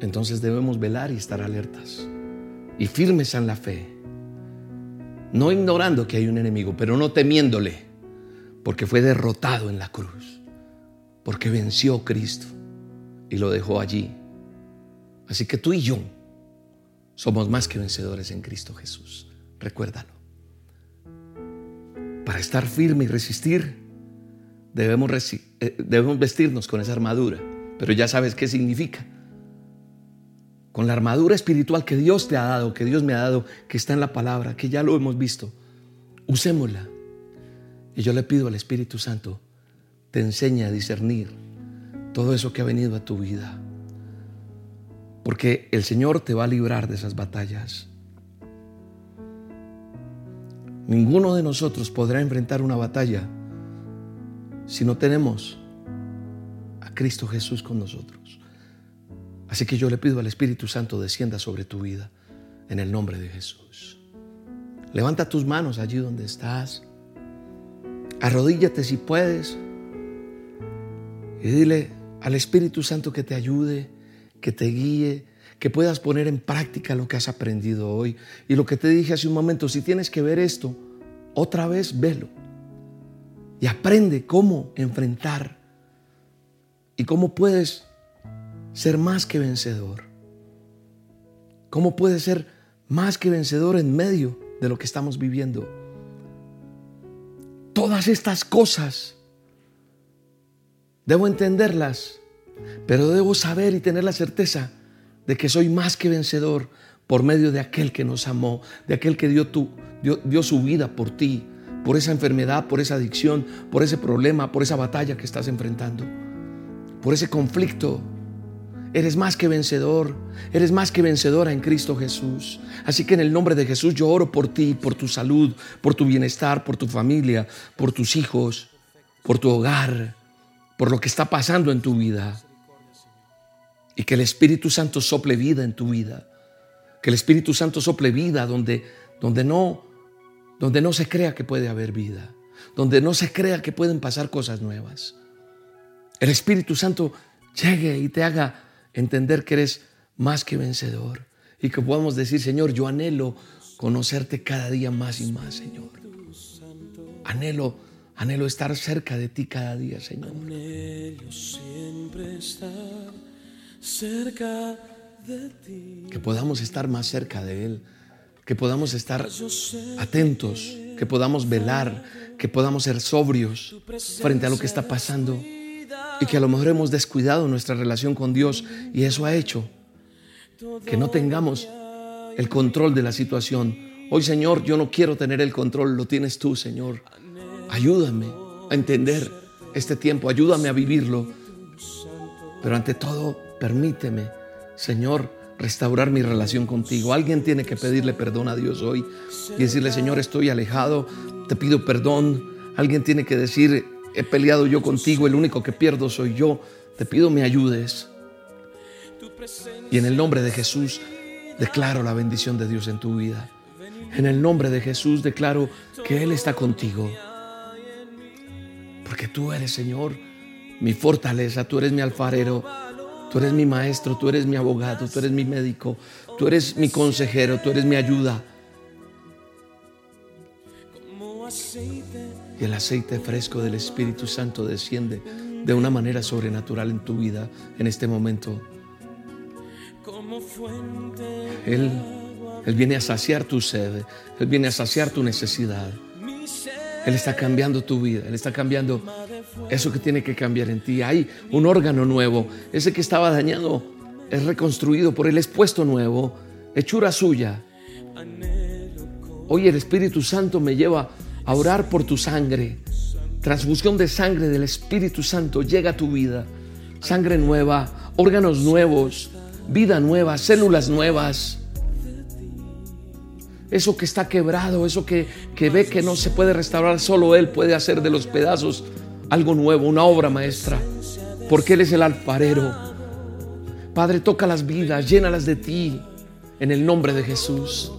Entonces debemos velar y estar alertas y firmes en la fe, no ignorando que hay un enemigo, pero no temiéndole, porque fue derrotado en la cruz, porque venció Cristo y lo dejó allí. Así que tú y yo somos más que vencedores en Cristo Jesús. Recuérdalo. Para estar firme y resistir, debemos, eh, debemos vestirnos con esa armadura. Pero ya sabes qué significa con la armadura espiritual que Dios te ha dado, que Dios me ha dado, que está en la palabra, que ya lo hemos visto. Usémosla. Y yo le pido al Espíritu Santo, te enseñe a discernir todo eso que ha venido a tu vida. Porque el Señor te va a librar de esas batallas. Ninguno de nosotros podrá enfrentar una batalla si no tenemos a Cristo Jesús con nosotros. Así que yo le pido al Espíritu Santo descienda sobre tu vida en el nombre de Jesús. Levanta tus manos allí donde estás. Arrodíllate si puedes. Y dile al Espíritu Santo que te ayude, que te guíe, que puedas poner en práctica lo que has aprendido hoy. Y lo que te dije hace un momento, si tienes que ver esto, otra vez velo. Y aprende cómo enfrentar y cómo puedes ser más que vencedor? ¿Cómo puede ser más que vencedor en medio de lo que estamos viviendo? Todas estas cosas debo entenderlas Pero debo saber y tener la certeza de que soy más que vencedor por medio de aquel que nos amó, de aquel que dio, tu, dio, su vida por ti, por esa enfermedad, por esa adicción, por ese problema, por esa batalla que estás enfrentando, por ese conflicto. Eres más que vencedor, eres más que vencedora en Cristo Jesús. Así que en el nombre de Jesús yo oro por ti, por tu salud, por tu bienestar, por tu familia, por tus hijos, por tu hogar, por lo que está pasando en tu vida. Y que el Espíritu Santo sople vida en tu vida. Que el Espíritu Santo sople vida donde, donde, no, donde no se crea que puede haber vida. Donde no se crea que pueden pasar cosas nuevas. El Espíritu Santo llegue y te haga entender que eres más que vencedor. Y que podamos decir, Señor, yo anhelo conocerte cada día más y más, Señor. Anhelo, anhelo estar cerca de ti cada día, Señor. Anhelo siempre estar cerca de ti. Que podamos estar más cerca de Él, que podamos estar atentos, que podamos velar, que podamos ser sobrios frente a lo que está pasando y que a lo mejor hemos descuidado nuestra relación con Dios y eso ha hecho que no tengamos el control de la situación. Hoy, Señor, yo no quiero tener el control, lo tienes tú, Señor. Ayúdame a entender este tiempo, ayúdame a vivirlo. Pero ante todo, Permíteme, Señor, restaurar mi relación contigo. Alguien tiene que pedirle perdón a Dios hoy y decirle, Señor, estoy alejado, te pido perdón. Alguien tiene que decir, he peleado yo contigo, el único que pierdo soy yo, te pido me ayudes. Y en el nombre de Jesús declaro la bendición de Dios en tu vida. En el nombre de Jesús declaro que Él está contigo. Porque tú eres, Señor, mi fortaleza, tú eres mi alfarero Tú eres mi maestro, tú eres mi abogado, tú eres mi médico, tú eres mi consejero, tú eres mi ayuda. Y el aceite fresco del Espíritu Santo desciende de una manera sobrenatural en tu vida en este momento. Él, él viene a saciar tu sed, Él viene a saciar tu necesidad. Él está cambiando tu vida, Él está cambiando eso que tiene que cambiar en ti. Hay un órgano nuevo, ese que estaba dañado es reconstruido por el expuesto nuevo, hechura suya. Hoy el Espíritu Santo me lleva orar por tu sangre. Transfusión de sangre del Espíritu Santo llega a tu vida. Sangre nueva, órganos nuevos, vida nueva, células nuevas eso que está quebrado, eso que, ve que no se puede restaurar, solo Él puede hacer de los pedazos algo nuevo, una obra maestra, porque Él es el alfarero. Padre, toca las vidas, llénalas de ti en el nombre de Jesús.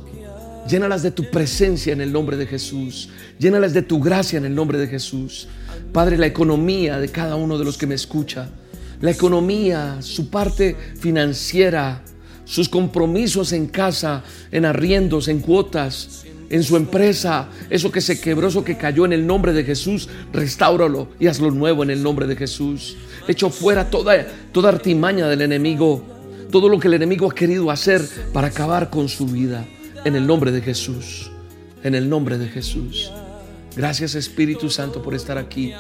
Llénalas de tu presencia en el nombre de Jesús. Llénalas de tu gracia en el nombre de Jesús. Padre, la economía de cada uno de los que me escucha, la economía, su parte financiera, sus compromisos en casa, en arriendos, en cuotas, en su empresa, eso que se quebró, eso que cayó en el nombre de Jesús, restáuralo y hazlo nuevo en el nombre de Jesús. Echo fuera toda, toda artimaña del enemigo, todo lo que el enemigo ha querido hacer para acabar con su vida, en el nombre de Jesús, en el nombre de Jesús. Gracias Espíritu Santo por estar aquí.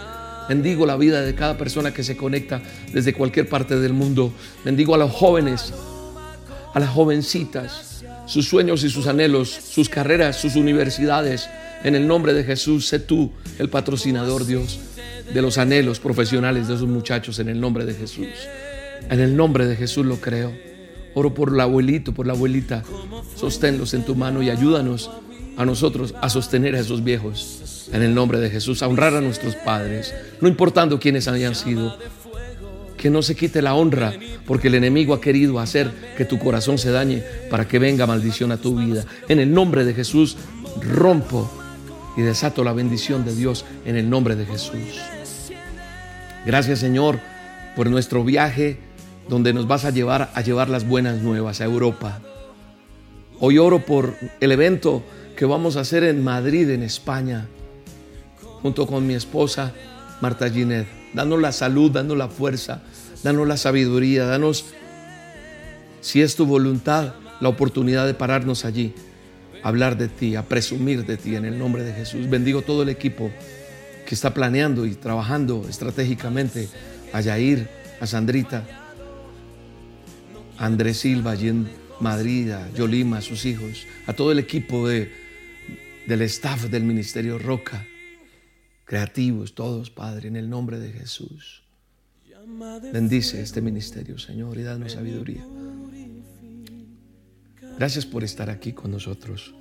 Bendigo la vida de cada persona que se conecta desde cualquier parte del mundo. Bendigo a los jóvenes a las jovencitas, sus sueños y sus anhelos, sus carreras, sus universidades. En el nombre de Jesús, sé tú el patrocinador, Dios, de los anhelos profesionales de esos muchachos, en el nombre de Jesús. En el nombre de Jesús lo creo. Oro por el abuelito, por la abuelita. Sosténlos en tu mano y ayúdanos a nosotros a sostener a esos viejos. En el nombre de Jesús, a honrar a nuestros padres, no importando quiénes hayan sido, que no se quite la honra, porque el enemigo ha querido hacer que tu corazón se dañe para que venga maldición a tu vida. En el nombre de Jesús, rompo y desato la bendición de Dios en el nombre de Jesús. Gracias Señor por nuestro viaje donde nos vas a llevar a llevar las buenas nuevas a Europa. Hoy oro por el evento que vamos a hacer en Madrid, en España, junto con mi esposa Marta Ginet. Danos la salud, danos la fuerza, danos la sabiduría, danos, si es tu voluntad, la oportunidad de pararnos allí, hablar de ti, a presumir de ti en el nombre de Jesús. Bendigo todo el equipo que está planeando y trabajando estratégicamente a Yair, a Sandrita, a Andrés Silva allí en Madrid, Yolima, sus hijos, a todo el equipo de, del staff del Ministerio Roca, creativos todos, Padre, en el nombre de Jesús. Bendice este ministerio, Señor, y danos sabiduría. Gracias por estar aquí con nosotros.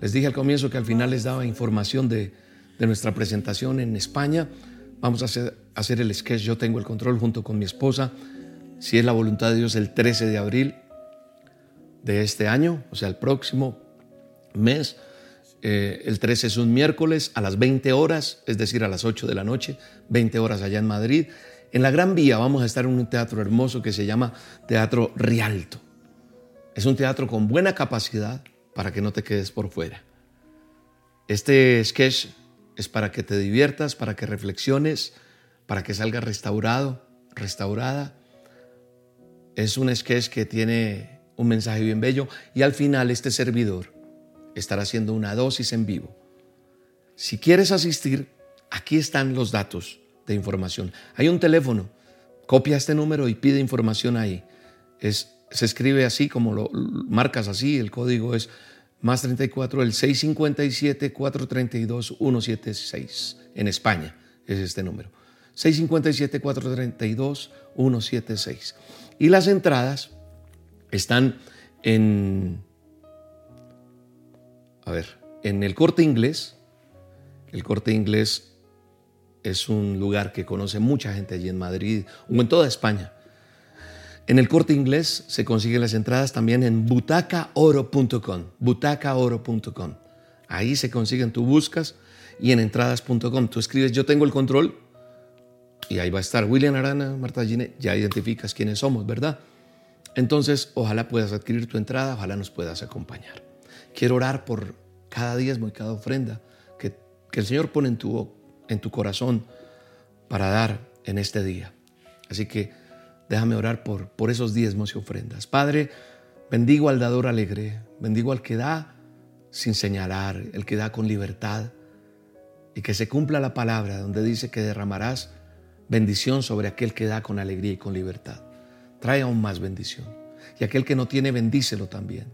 Les dije al comienzo que al final les daba información de, nuestra presentación en España. Vamos a hacer, hacer, el sketch Yo tengo el control junto con mi esposa. Si es la voluntad de Dios, el 13 de abril de este año, o sea, el próximo mes. Eh, el 13 es un miércoles a las 20 horas, es decir, a las 8 de la noche, 20 horas allá en Madrid. En la Gran Vía vamos a estar en un teatro hermoso que se llama Teatro Rialto. Es un teatro con buena capacidad para que no te quedes por fuera. Este sketch es para que te diviertas, para que reflexiones, para que salgas restaurado, restaurada. Es un sketch que tiene un mensaje bien bello y al final este servidor estará haciendo una dosis en vivo. Si quieres asistir, aquí están los datos de información. Hay un teléfono, copia este número y pide información ahí. Se escribe así como lo marcas así, el código es más 34, el 657-432-176 en España, es este número. 657-432-176. Y las entradas están en, a ver, en el corte inglés. El corte inglés es un lugar que conoce mucha gente allí en Madrid o en toda España. En el corte inglés se consiguen las entradas también en butacaoro.com. Butacaoro.com. Ahí se consiguen, tú buscas y en entradas.com tú escribes yo tengo el control y ahí va a estar William Arana, Marta Gine, ya identificas quiénes somos, ¿verdad? Entonces, ojalá puedas adquirir tu entrada, ojalá nos puedas acompañar. Quiero orar por cada diezmo y cada ofrenda que, que el Señor pone en tu, en tu corazón para dar en este día. Así que Déjame orar por, por esos diezmos y ofrendas. Padre, bendigo al dador alegre, bendigo al que da sin señalar, el que da con libertad, y que se cumpla la palabra donde dice que derramarás bendición sobre aquel que da con alegría y con libertad. Trae aún más bendición. Y aquel que no tiene, bendícelo también.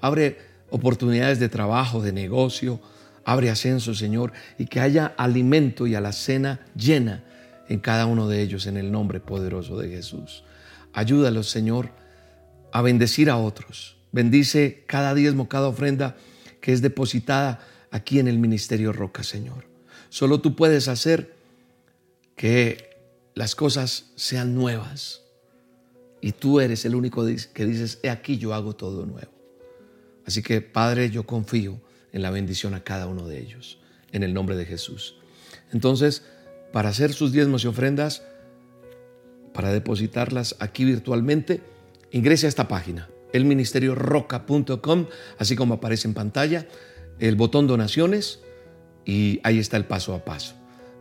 Abre oportunidades de trabajo, de negocio, abre ascenso, Señor, y que haya alimento y a la cena llena en cada uno de ellos en el nombre poderoso de Jesús. Ayúdalos, Señor, a bendecir a otros. Bendice cada diezmo, cada ofrenda que es depositada aquí en el Ministerio Roca, Señor. Solo tú puedes hacer que las cosas sean nuevas. Y tú eres el único que dices, he aquí yo hago todo nuevo. Así que, Padre, yo confío en la bendición a cada uno de ellos, en el nombre de Jesús. Entonces, para hacer sus diezmos y ofrendas, para depositarlas aquí virtualmente, ingrese a esta página, elministerioroca.com, así como aparece en pantalla, el botón donaciones y ahí está el paso a paso.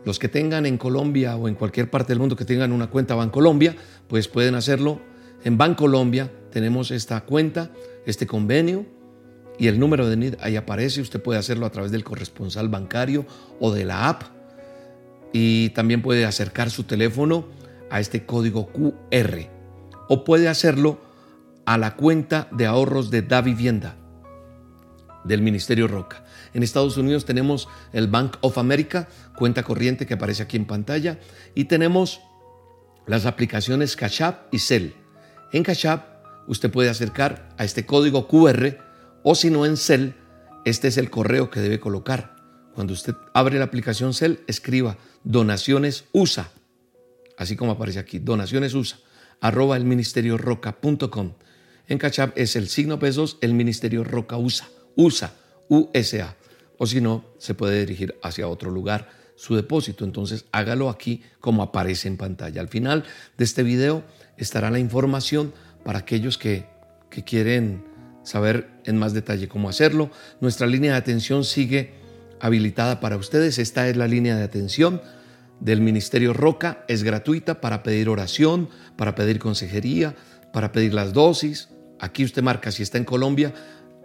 Los que tengan en Colombia o en cualquier parte del mundo que tengan una cuenta Bancolombia, pues pueden hacerlo en Bancolombia. Tenemos esta cuenta, este convenio y el número de NID ahí aparece. Usted puede hacerlo a través del corresponsal bancario o de la app y también puede acercar su teléfono a este código QR o puede hacerlo a la cuenta de ahorros de Da Vivienda del Ministerio Roca. En Estados Unidos tenemos el Bank of America, cuenta corriente que aparece aquí en pantalla, y tenemos las aplicaciones Cash y Cell. En Cash usted puede acercar a este código QR o si no en Cell, este es el correo que debe colocar. Cuando usted abre la aplicación Cell, escriba donaciones USA, así como aparece aquí, donaciones USA, arroba el ministerio roca.com. En Cachap es el signo pesos, el ministerio roca USA, USA, USA. O si no, se puede dirigir hacia otro lugar su depósito. Entonces hágalo aquí como aparece en pantalla. Al final de este video estará la información para aquellos que, que quieren saber en más detalle cómo hacerlo. Nuestra línea de atención sigue habilitada para ustedes. Esta es la línea de atención del Ministerio Roca. Es gratuita para pedir oración, para pedir consejería, para pedir las dosis. Aquí usted marca si está en Colombia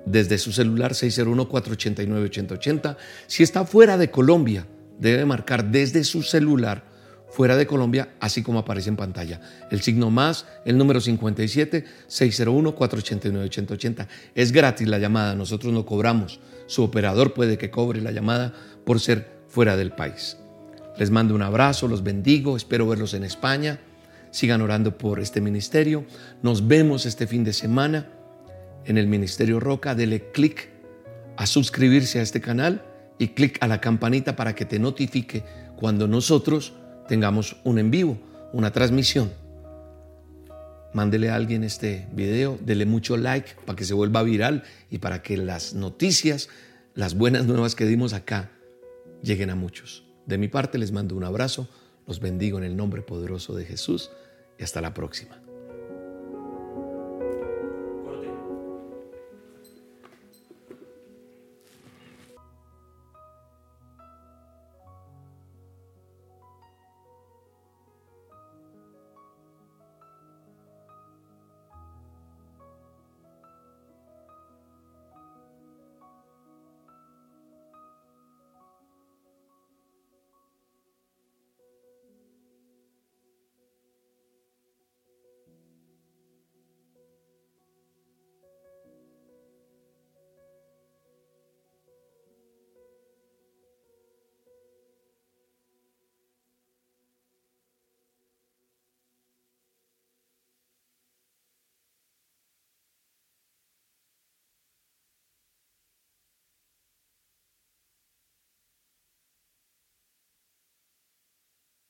desde su celular 601-489-8080. Si está fuera de Colombia, debe marcar desde su celular fuera de Colombia, así como aparece en pantalla. El signo más, el número 57 601 489 8080. Es gratis la llamada, nosotros no cobramos. Su operador puede que cobre la llamada por ser fuera del país. Les mando un abrazo, los bendigo, espero verlos en España. Sigan orando por este ministerio. Nos vemos este fin de semana en el Ministerio Roca. Dele clic a suscribirse a este canal y clic a la campanita para que te notifique cuando nosotros tengamos un en vivo, una transmisión. Mándele a alguien este video, dele mucho like para que se vuelva viral y para que las noticias, las buenas nuevas que dimos acá, lleguen a muchos. De mi parte les mando un abrazo, los bendigo en el nombre poderoso de Jesús y hasta la próxima.